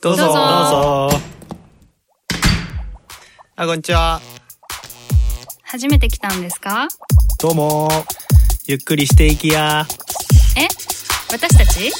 どうぞ。どうぞ。どうぞあこんにちは。初めて来たんですか？どうも。ゆっくりしていきや。え？私たち？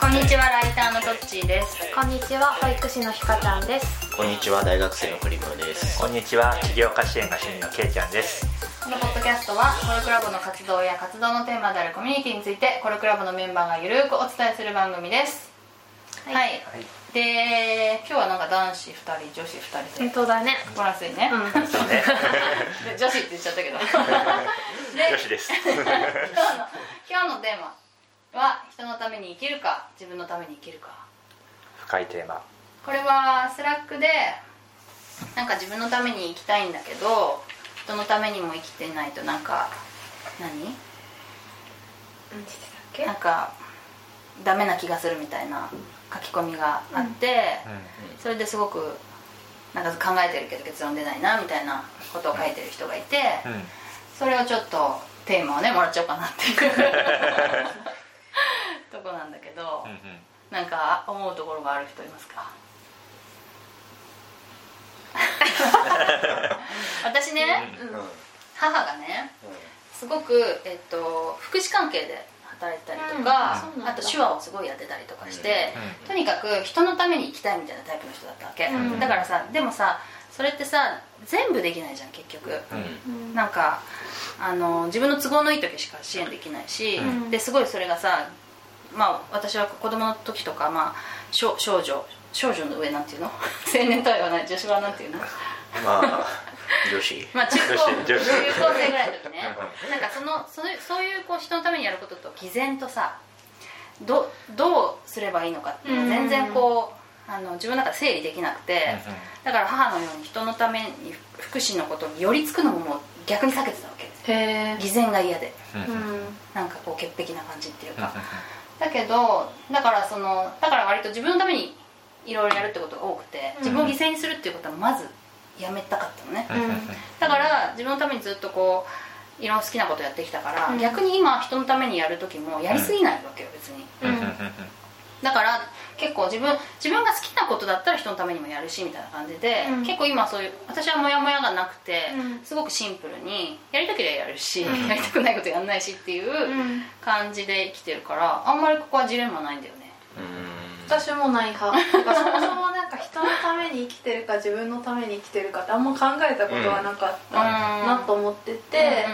こんにちはライターのトッチーです。こんにちは保育士のひかちゃんです。こんにちは大学生のクリムです。こんにちは起業家支援が趣味のけいちゃんですこのポッドキャストはコルクラブの活動や活動のテーマであるコミュニティについてコルクラブのメンバーがゆるくお伝えする番組です。はい、はい。で今日はなんか男子2人女子2人で本当だね。こらすいね、うん。そうね。で 女子って言っちゃったけど。で女子です。今日の今日のテーマは人のために生きるか自分のために生きるか。深いテーマ。これはスラックでなんか自分のために生きたいんだけど人のためにも生きてないとなんか何？何してたっけ？なんかダメな気がするみたいな書き込みがあって、それですごくなんか考えてるけど結論出ないなみたいなことを書いてる人がいて、うん、うん、それをちょっとテーマをねもらっちゃおうかなっていう とこなんだけど、うんうん。なんか思うところがある人いますか？私ね、うん。母がねすごく、えっと、福祉関係で働いてたりとか、うん。あと手話をすごいやってたりとかして、うん。とにかく人のために生きたいみたいなタイプの人だったわけ、うん。だからさでもさそれってさ全部できないじゃん結局、うん。なんかあの自分の都合のいい時しか支援できないし、うん。ですごいそれがさまあ私は子供の時とか、まあ、少少女少女の上なんていうの？青年とは言わない女子はなんていうの？まあ女子。まあ中高女子女子。中高生ぐらいの時ね。なんかそのそういうそういうこう人のためにやることと毅然とさどどうすればいいのかっていうのが全然こうあの自分の中で整理できなくてだから母のように人のために福祉のことに寄りつくのももう逆に避けてたわけへえ偽善が嫌で。なんかこう潔癖な感じっていうか。だけどだからそのだから割と自分のためにいろいろやるってことが多くて自分を犠牲にするっていうことはまずやめたかったのね、うんうん。だから自分のためにずっとこういろんな好きなことやってきたから、うん。逆に今人のためにやる時もやりすぎないわけよ別に。うん。うんうん。だから結構自分自分が好きなことだったら人のためにもやるしみたいな感じで、うん。結構今そういう私はモヤモヤがなくて、うん。すごくシンプルにやりたければやるし、うん。やりたくないことやんないしっていううん。感じで生きてるからあんまりここはジレンマないんだよね。私もないそもそも人のために生きてるか自分のために生きてるかってあんま考えたことはなかったなと思ってて、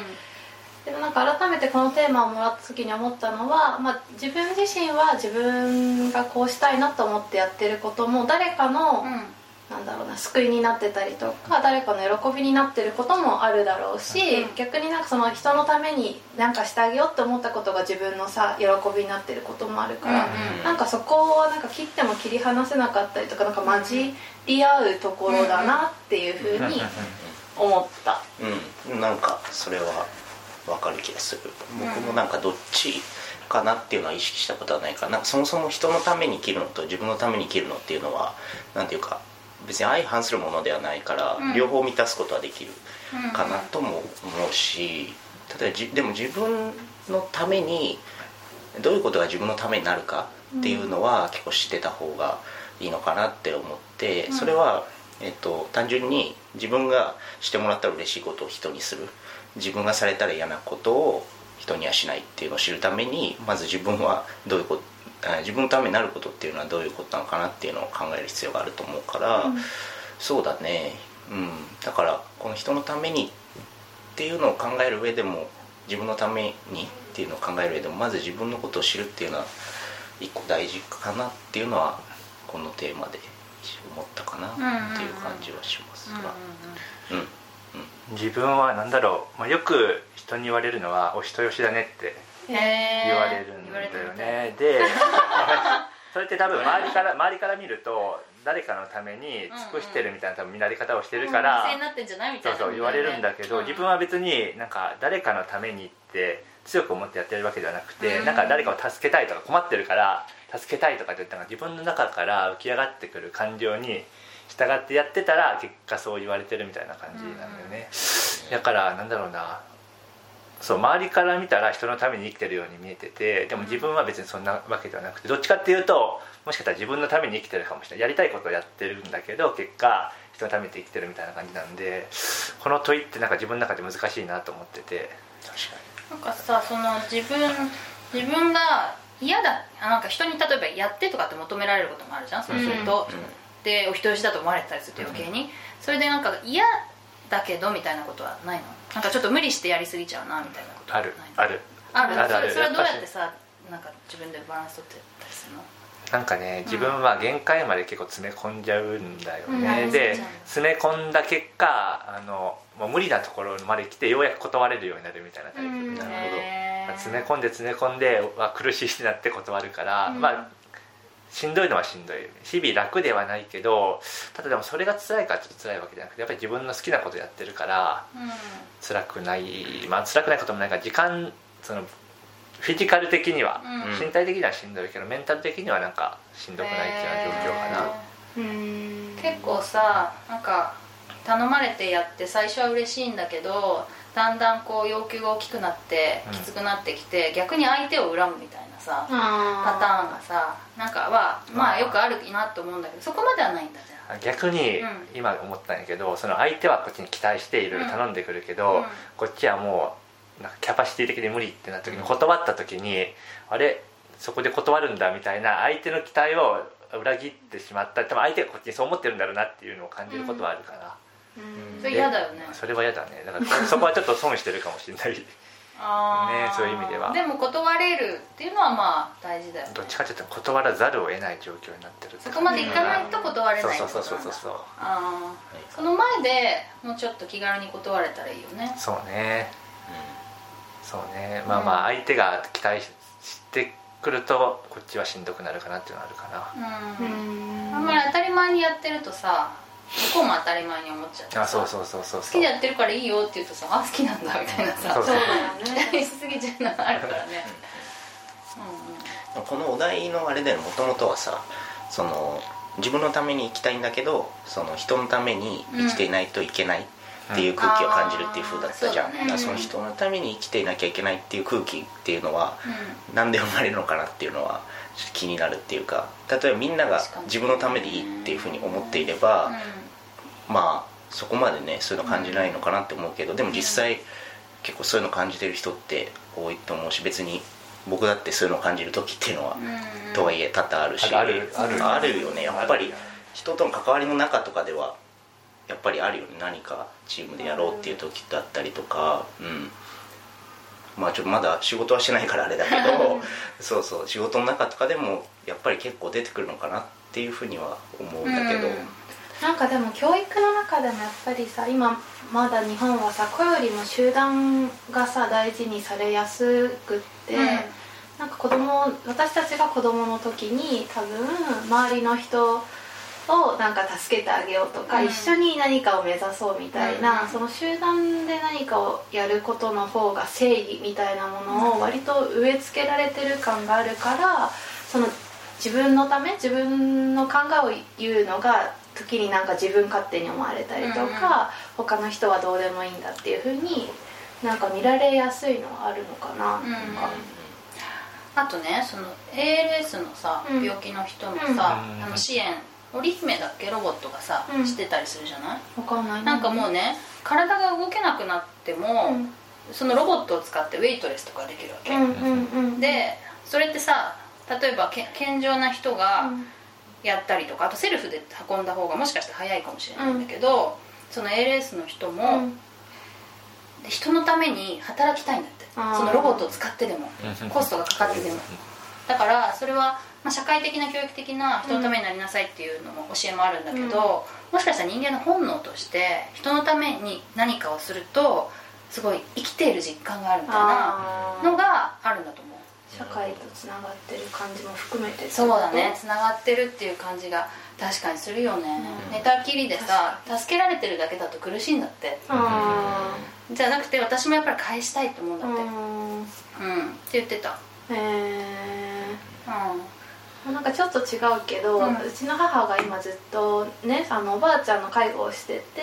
でもなんか改めてこのテーマをもらった時に思ったのは、まあ、自分自身は自分がこうしたいなと思ってやってることも誰かの、うんうんなんだろうな救いになってたりとか誰かの喜びになってることもあるだろうし、うん逆になんかその人のために何かしてあげようって思ったことが自分のさ喜びになってることもあるから、うんうん。なんかそこはなんか切っても切り離せなかったりとかなんか混じり合うところだなっていうふうに思った。うん。なんかそれは分かる気がする僕もなんかどっちかなっていうのは意識したことはないからなんかそもそも人のために生きるのと自分のために生きるのっていうのはなんていうか別に相反するものではないから、うん。両方満たすことはできるうん。かなとも思うし例えばじでも自分のためにどういうことが自分のためになるかっていうのは結構知ってた方がいいのかなって思ってそれは、えっと、単純に自分がしてもらったら嬉しいことを人にする。自分がされたら嫌なことを人にはしないっていうのを知るためにまず自分はどういうことあ自分のためになることっていうのはどういうことなのかなっていうのを考える必要があると思うから、そうだね。うん。だからこの人のためにっていうのを考える上でも自分のためにっていうのを考える上でもまず自分のことを知るっていうのは一個大事かなっていうのはこのテーマで思ったかなっていう感じはしますが。うんうん自分は何だろう、まあ、よく人に言われるのは「お人よしだね」って言われるんだよねで それって多分周りから周りから見ると誰かのために尽くしてるみたいな多分見られ方をしてるから、そうそう言われるんだけど、自分は別になんか誰かのためにって強く思ってやってるわけではなくて、うん。なんか誰かを助けたいとか困ってるから助けたいとかって言ったら自分の中から浮き上がってくる感情に従ってやってたら結果そう言われてるみたいな感じなんだよね、だからなんだろうなそう周りから見たら人のために生きてるように見えててでも自分は別にそんなわけではなくてどっちかっていうともしかしたら自分のために生きてるかもしれない。やりたいことをやってるんだけど結果人のために生きてるみたいな感じなんでこの問いってなんか自分の中で難しいなと思ってて。確なんかさその自分自分が嫌だあなんか人に例えばやってとかって求められることもあるじゃんそうすると、うん。でお人よしだと思われてたりすると余計に、それでなんか嫌だけどみたいなことはないの？なんかちょっと無理してやりすぎちゃうなみたいなことはあるある。ある？あるある。それはどうややってさなんか自分でバランス取ってたりするの？なんかね自分は限界まで結構詰め込んじゃうんだよね、うん。でうん詰め込んだ結果あのもう無理なところまで来てようやく断れるようになるみたいなタイプうんなるほど。詰め込んで詰め込んでわ苦しいってなって断るから、うん。まあしんどいのはしんどい。日々楽ではないけどただでもそれが辛いからちょっと辛いわけじゃなくてやっぱり自分の好きなことやってるからうん辛くない。まあ辛くないこともないから時間そのフィジカル的には、うん。身体的にはしんどいけどメンタル的にはなんかしんどくないっていうような状況かな、うん結構さなんか頼まれてやって最初は嬉しいんだけどだんだんこう要求が大きくなってうん。きつくなってきて、逆に相手を恨むみたいなさパパターンがさなんかはまあ。よくあるなと思うんだけどそこまではないんだじゃ逆にうん。今思ったんやけどその相手はこっちに期待していろいろ頼んでくるけど、うん。こっちはもうなんかキャパシティ的に無理ってなった時に断った時にあれそこで断るんだみたいな相手の期待を裏切ってしまった。多分相手がこっちにそう思ってるんだろうなっていうのを感じることはあるから、ん。それ嫌だよね。それは嫌だね。だからそこはちょっと損してるかもしれないねそういう意味では。でも断れるっていうのはまあ大事だよね。どっちかっていうと断らざるを得ない状況になってるそこまでいかないと断れないそうそうそうそうそうあー。その前でもうちょっと気軽に断れたらいいよね。そうね。そうね。まあまあ相手が期待してくるとこっちはしんどくなるかなっていうのはあるかな。うん。うん。あんまり当たり前にやってるとさ向こうも当たり前に思っちゃってさ。あそうそうそうそう好きでやってるからいいよって言うとさあ好きなんだみたいなさ。そうだよ期ね待しすぎちゃうのがあるからねこのお題のあれだよもともとはさその自分のために生きたいんだけどその人のために生きていないといけないっていう空気を感じるっていう風だったじゃん、その人のために生きていなきゃいけないっていう空気っていうのはうん。なんで生まれるのかなっていうのは気になるっていうか例えばみんなが自分のためでいいっていう風に思っていれば、まあそこまでねそういうの感じないのかなって思うけどでも実際結構そういうの感じてる人って多いと思うし別に僕だってそういうのを感じる時っていうのは、うん。とはいえ多々あるしあるある。あるよね。やっぱり人との関わりの中とかではやっぱりあるよね。何かチームでやろうっていう時だったりとかうんまあちょっとまだ仕事はしてないからあれだけどそうそう仕事の中とかでもやっぱり結構出てくるのかなっていうふうには思うんだけど、うん。なんかでも教育の中でもやっぱりさ今まだ日本はさ個よりも集団がさ大事にされやすくって、うん。なんか子供私たちが子供の時に多分周りの人をなんか助けてあげようとか、うん。一緒に何かを目指そうみたいな、うん。その集団で何かをやることの方が正義みたいなものを割と植え付けられてる感があるからその自分のため自分の考えを言うのが時になんか自分勝手に思われたりとか、他の人はどうでもいいんだっていうふうになんか見られやすいのはあるのかな、うんなんか。あとねその ALS のさ、うん。病気の人のさ、うん。あの支援織姫だっけ？ロボットがさ、うん。してたりするじゃない？わかんない。なんかもうね体が動けなくなっても、うん。そのロボットを使ってウェイトレスとかできるわけ、うんうんうん。でそれってさ例えばけ健常な人がうん。やったりとかあとセルフで運んだ方がもしかしたら早いかもしれないんだけど、その ALS の人も、うん。人のために働きたいんだって。あー。そのロボットを使ってでもコストがかかってでも。だからそれは、まあ、社会的な教育的な人のためになりなさいっていうのも教えもあるんだけど、うん。もしかしたら人間の本能として人のために何かをするとすごい生きている実感があるみたいなのがあるんだと思う。社会とつながってる感じも含めてそうだね。つながってるっていう感じが確かにするよね、うん。寝たきりでさ助けられてるだけだと苦しいんだって。あじゃなくて私もやっぱり返したいと思うんだって。ーうん。うん。って言ってた。へえうんなんかかちょっと違うけど、ううんちの母が今ずっとねあのおばあちゃんの介護をしてて、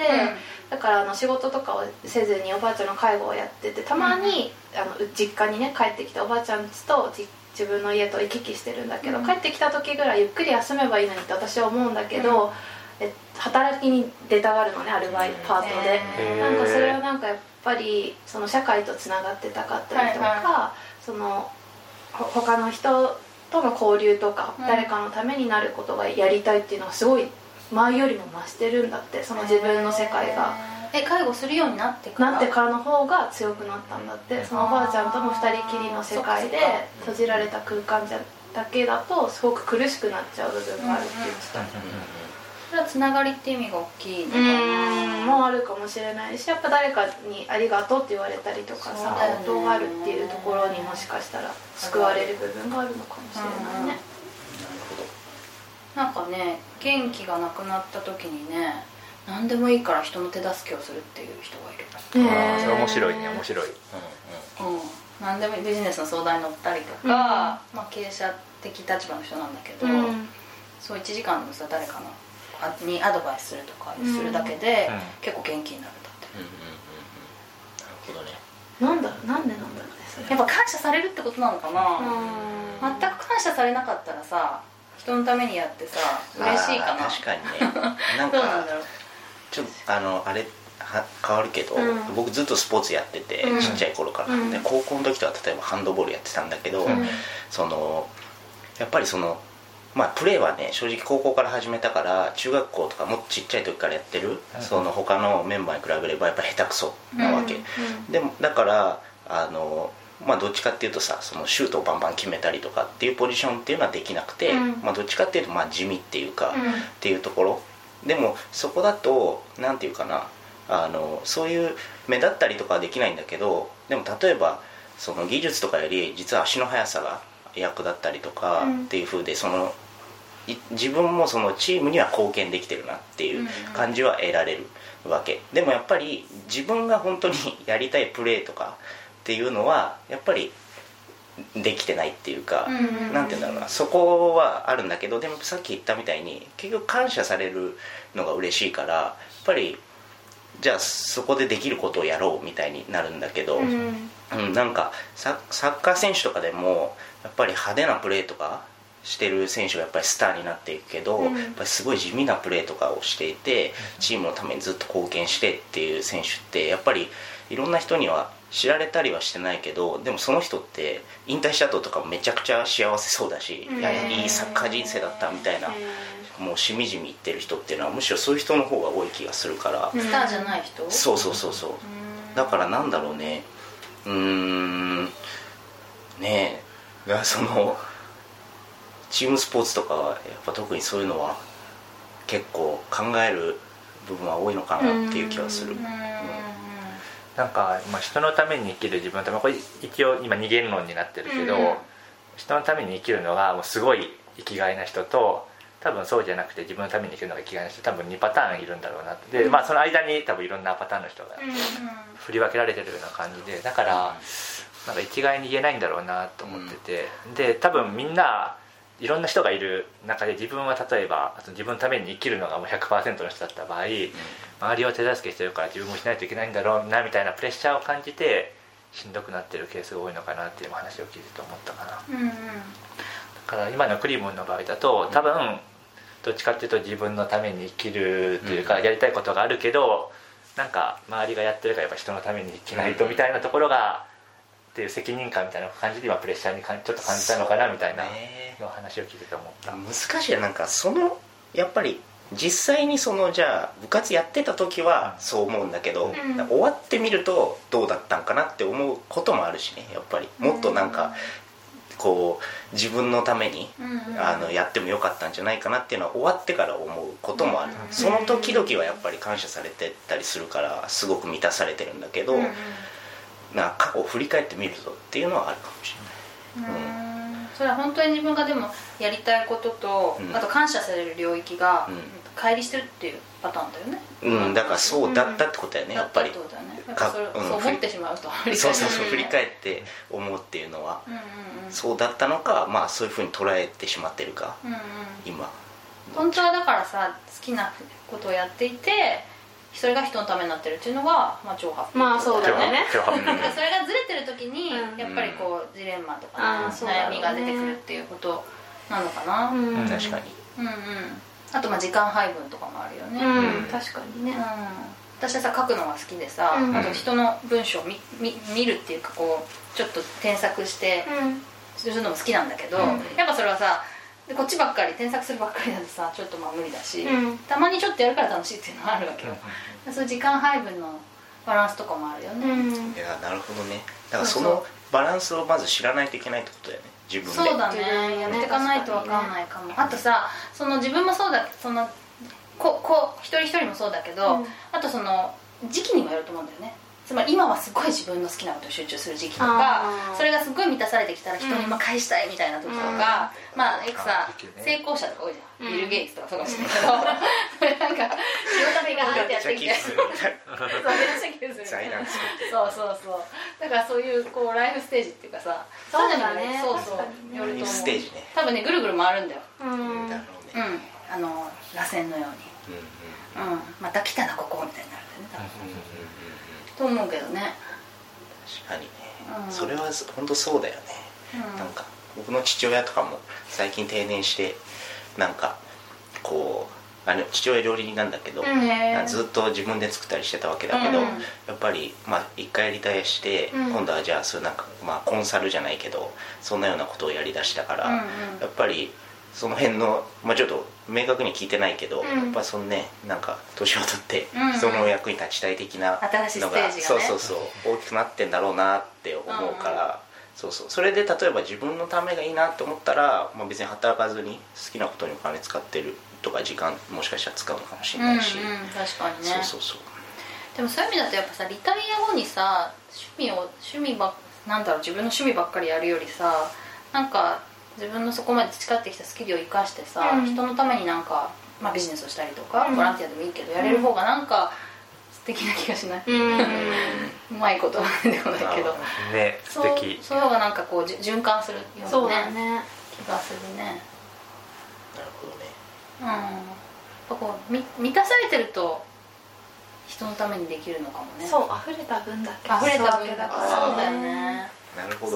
だからあの仕事とかをせずにおばあちゃんの介護をやっててたまに、あのう実家にね帰ってきておばあちゃんちとじ自分の家と行き来してるんだけど、うん。帰ってきた時ぐらいゆっくり休めばいいのにって私は思うんだけど、え働きに出たがるのねアルバイトパートで。へー。なんかそれはなんかやっぱりその社会とつながってたかったりとか、はそのほ他の人との交流とか、うん。誰かのためになることがやりたいっていうのはすごい前よりも増してるんだってその自分の世界が。え介護するようになってから？なってからの方が強くなったんだってそのおばあちゃんとの二人きりの世界で閉じられた空間じゃだけだとすごく苦しくなっちゃう部分があるって言ってた、それはつながりって意味が大きいのうかな。もあるかもしれないしやっぱ誰かに「ありがとう」って言われたりとかさ応答があるっていうところにもしかしたら救われる部分があるのかもしれないね。なんかね元気がなくなった時にね何でもいいから人の手助けをするっていう人がいるあーそれ面白いね面白い。うん。何でもいいビジネスの相談に乗ったりとか、まあ、経営者的立場の人なんだけど、うん。そう1時間でもさ誰かのあにアドバイスするとかするだけで、うん。結構元気になるんだってう。んうんなるほどね。なんだなんでなんだろうねやっぱ感謝されるってことなのかな、うん。全く感謝されなかったらさ人のためにやってさ嬉しいかな。確かにね。なんかどうなんだろう。ちょっとあのあれは変わるけど、うん。僕ずっとスポーツやってて、うん。ちっちゃい頃から、うん。で高校の時とか例えばハンドボールやってたんだけど、うん。そのやっぱりそのまあプレーはね正直高校から始めたから中学校とかもっとちっちゃい時からやってる、うん。その他のメンバーに比べればやっぱ下手くそなわけ、うんでもだからあのまあどっちかっていうとさそのシュートをバンバン決めたりとかっていうポジションっていうのはできなくて、うん。まあどっちかっていうとまあ地味っていうか、うん。っていうところ。でもそこだとなんていうかなあのそういう目立ったりとかはできないんだけどでも例えばその技術とかより実は足の速さが役立ったりとかうん。っていう風でそのい自分もそのチームには貢献できてるなっていう感じは得られるわけ。でもやっぱり自分が本当に やりたいプレーとかっていうのはやっぱりできてないっていうか、うんなんて言うんだろうな。そこはあるんだけどでもさっき言ったみたいに結局感謝されるのが嬉しいからやっぱりじゃあそこでできることをやろうみたいになるんだけど、うん。うん、なんかササッカー選手とかでもやっぱり派手なプレーとかしてる選手がやっぱりスターになっていくけど、うん。やっぱりすごい地味なプレーとかをしていてチームのためにずっと貢献してっていう選手ってやっぱりいろんな人には知られたりはしてないけどでもその人って引退した後とかもめちゃくちゃ幸せそうだし、うん。いやいいサッカー人生だったみたいな、もうしみじみ言ってる人っていうのはむしろそういう人の方が多い気がするから、うんスターじゃない人？そうそうそうそう。だからなんだろうね。うーん。ねえ。がそのチームスポーツとかはやっぱ特にそういうのは結構考える部分は多いのかなっていう気はする。うんなんか、まあ、人のために生きる自分のためこれ一応今二元論になってるけど、うん。人のために生きるのがもうすごい生きがいな人と多分そうじゃなくて自分のために生きるのが生きがいな人多分2パターンいるんだろうなって。で、まあ、その間に多分いろんなパターンの人が振り分けられてるような感じでだからなんか一概に言えないんだろうなと思ってて、で多分みんないろんな人がいる中で自分は例えば自分のために生きるのがもう100%の人だった場合、周りを手助けしてるから自分もしないといけないんだろうなみたいなプレッシャーを感じてしんどくなってるケースが多いのかなっていう話を聞いてて思ったかな。だうんうん。から今のクリームンの場合だと多分どっちかっていうと自分のために生きるというかうん。やりたいことがあるけどなんか周りがやってるからやっぱ人のために生きないとみたいなところがっていう責任感みたいな感じで今プレッシャーにかんちょっと感じたのかなみたいなね。の話を聞いてて思った難しいよなんかそのやっぱり実際にそのじゃあ部活やってた時はそう思うんだけど、ん。終わってみるとどうだったんかなって思うこともあるしねやっぱり。もっとなんかこう自分のためにうん。うんあのやってもよかったんじゃないかなっていうのは終わってから思うこともある、うん。その時々はやっぱり感謝されてたりするからすごく満たされてるんだけど、うんうんな過去を振り返ってみるとっていうのはあるかもしれない。うん。それは本当に自分がでもやりたいことと、うん。あと感謝される領域がうん。乖離してるっていうパターンだよね。うん、だからそうだったってことだよね、やっぱりそれ、かそう思ってしまうと振り返るそうそうそう振り返って思うっていうのは。うんうんうん。そうだったのかまあそういうふうに捉えてしまってるかうんうん。今。本当はだからさ好きなことをやっていてそれが人のためになってるっていうのが、まあ、超ハッピーまあそうだよね。それがずれてる時に、うん。やっぱりこうジレンマとか、悩みが出てくるっていうことなのかな、うん、うん確かに。うんあとまあ時間配分とかもあるよね、ううん。ん確かにね。私はさ書くのが好きでさ、うん。あと人の文章を見見見るっていうかこうちょっと添削してうん。するのも好きなんだけど、うん。やっぱそれはさでこっちばっかり添削するばっかりだとさちょっとまあ無理だし、うん。たまにちょっとやるから楽しいっていうのはあるわけよ、そういう時間配分のバランスとかもあるよね、うん。いやなるほどね。だからそのバランスをまず知らないといけないってことだよね。自分で。そうだね。やっていかないと分かんないかも。あとさその自分もそうだそのここ一人一人もそうだけど、うん。あとその時期にもよると思うんだよねつまり今はすごい自分の好きなことを集中する時期とかそれがすごい満たされてきたら人にまあ返したいみたいな時とか、まあよくさあ時期ね成功者とか多いじゃん、うん。ビル・ゲイツとかそうかもしれないけど。それなんか仕事がーってやってきて。そうそうそうそう。だからそういうこうライフステージっていうかさそうだね。そうそう。確かにね。よると思う。ステージね多分ねぐるぐる回るんだよ。うん。だろうねうん。あの螺旋のように。うんうん。うん。また来たなここみたいになるんだよね。うんうんうん多分と思うけどね。確かにね。うん。それは本当そうだよね。うん。なんか僕の父親とかも最近定年してなんかこうあの父親料理人なんだけど、ずっと自分で作ったりしてたわけだけど、うん。やっぱりまあ一回リタイアして、うん。今度はじゃあそういうなんか、まあ、コンサルじゃないけどそんなようなことをやりだしたから、うんうん。やっぱりその辺の、まあ、ちょっと明確に聞いてないけど、うん。やっぱそのねなんか年を取ってうん。うん人の役に立ちたい的な新しいステージがね。そうそうそう大きくなってんだろうなって思うから、そうそう。それで例えば自分のためがいいなって思ったら、まあ、別に働かずに好きなことにお金使ってるとか時間もしかしたら使うのかもしれないし、うんうん確かにね。そうそうそう。でもそういう意味だとやっぱさリタイア後にさ趣味を趣味ばっなんだろう自分の趣味ばっかりやるよりさなんか自分のそこまで培ってきたスキルを生かしてさ、うん。人のためになんか、まあ、ビジネスをしたりとか、うん。ボランティアでもいいけどやれる方がなんか素敵な気がしない、うん。うまいことは出てこないけど。ね素そう敵そういう方がなんかこう循環するようそうなだね。気がするね。なるほどね。うん。やっぱこうみ満たされてると人のためにできるのかもね。そう溢れた分だけ。溢れた分だかだからら。そうだよね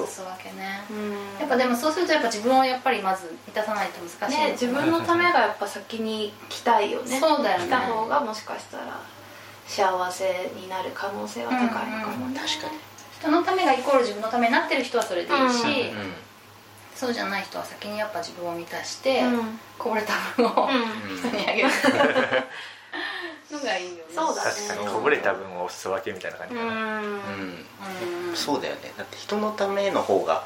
なるほどそうわけね。うん。やっぱでもそうするとやっぱ自分をやっぱりまず満たさないと難しいね。自分のためがやっぱ先に来たいよね。そうだよね。来た方がもしかしたら幸せになる可能性は高いのかもね、確かに。人のためがイコール自分のためになってる人はそれでいいし、うん。うそうじゃない人は先にやっぱ自分を満たして、うん。こぼれた分をうん。人にあげる。の がいいよね。そうだね。確かに。こぼれた分をお裾分けみたいな感じかな、うん。ん、うん。うん。そうだよね。だって人のための方が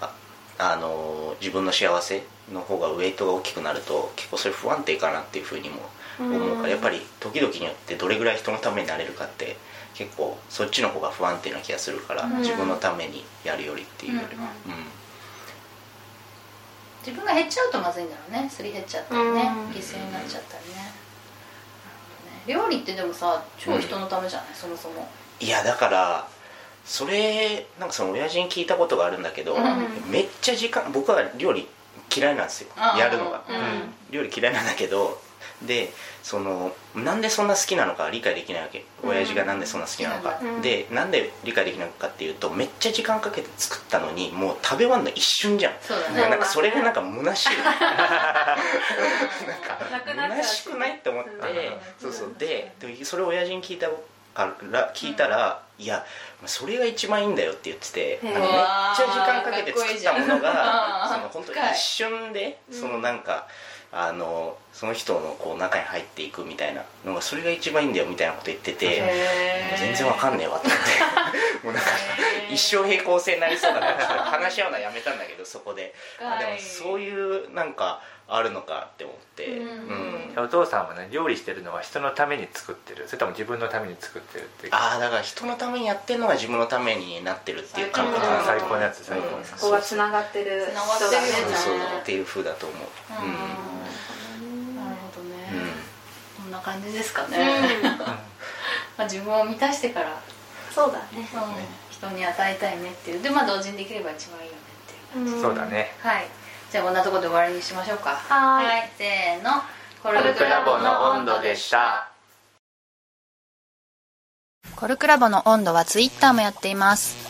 ああの自分の幸せの方がウェイトが大きくなると結構それ不安定かなっていうふうにも思うから、うん。やっぱり時々によってどれぐらい人のためになれるかって結構そっちの方が不安定な気がするから、うん。自分のためにやるよりっていうよりは、自分が減っちゃうとまずいんだろうね。すり減っちゃったりね。うん。犠牲になっちゃったりね料理ってでもさ超人のためじゃない、そもそも。いやだからそれなんかその親父に聞いたことがあるんだけど、うん。めっちゃ時間僕は料理嫌いなんですよ。やるのが、うん。料理嫌いなんだけどでそのなんでそんな好きなのか理解できないわけ。親父がなんでそんな好きなのか、うん。でなんで理解できないのかっていうとめっちゃ時間かけて作ったのにもう食べ終わるの一瞬じゃん。そうだね。なんかそれがなんか虚しい。なくなっちゃう虚しくないって思って、う。んそうそう。ででそれを親父に聞いたから聞いたら、いやそれが一番いいんだよって言っててめっちゃ時間かけて作ったものがその本当一瞬でそのなんか、あのその人のこう中に入っていくみたいなのがそれが一番いいんだよみたいなこと言ってて全然わかんねえわと思って。もうなんか一生平行線になりそうだからちょっと話し合うのはやめたんだけどそこで。あでもそういうなんかあるのかって思って。うんうんお父さんはね料理してるのは人のために作ってる。それとも自分のために作ってるっていう。ああだから人のためにやってるのが自分のためになってるっていう感覚う。んなんだ最高のやつ最高のやつ。そこがつながってる。繋がってる。よねそうそうねっていう風だと思う。うんうんなるほどね、うんこんな感じですかね、うん。まあ自分を満たしてからそうだね。人に与えたいねっていう。でまあ同時にできれば一番いいよねっていううん。そうだね。はい。じゃあこんなところで終わりにしましょうか。はーい。せーの。コルクラボの温度でした。コルクラボの温度はツイッターもやっています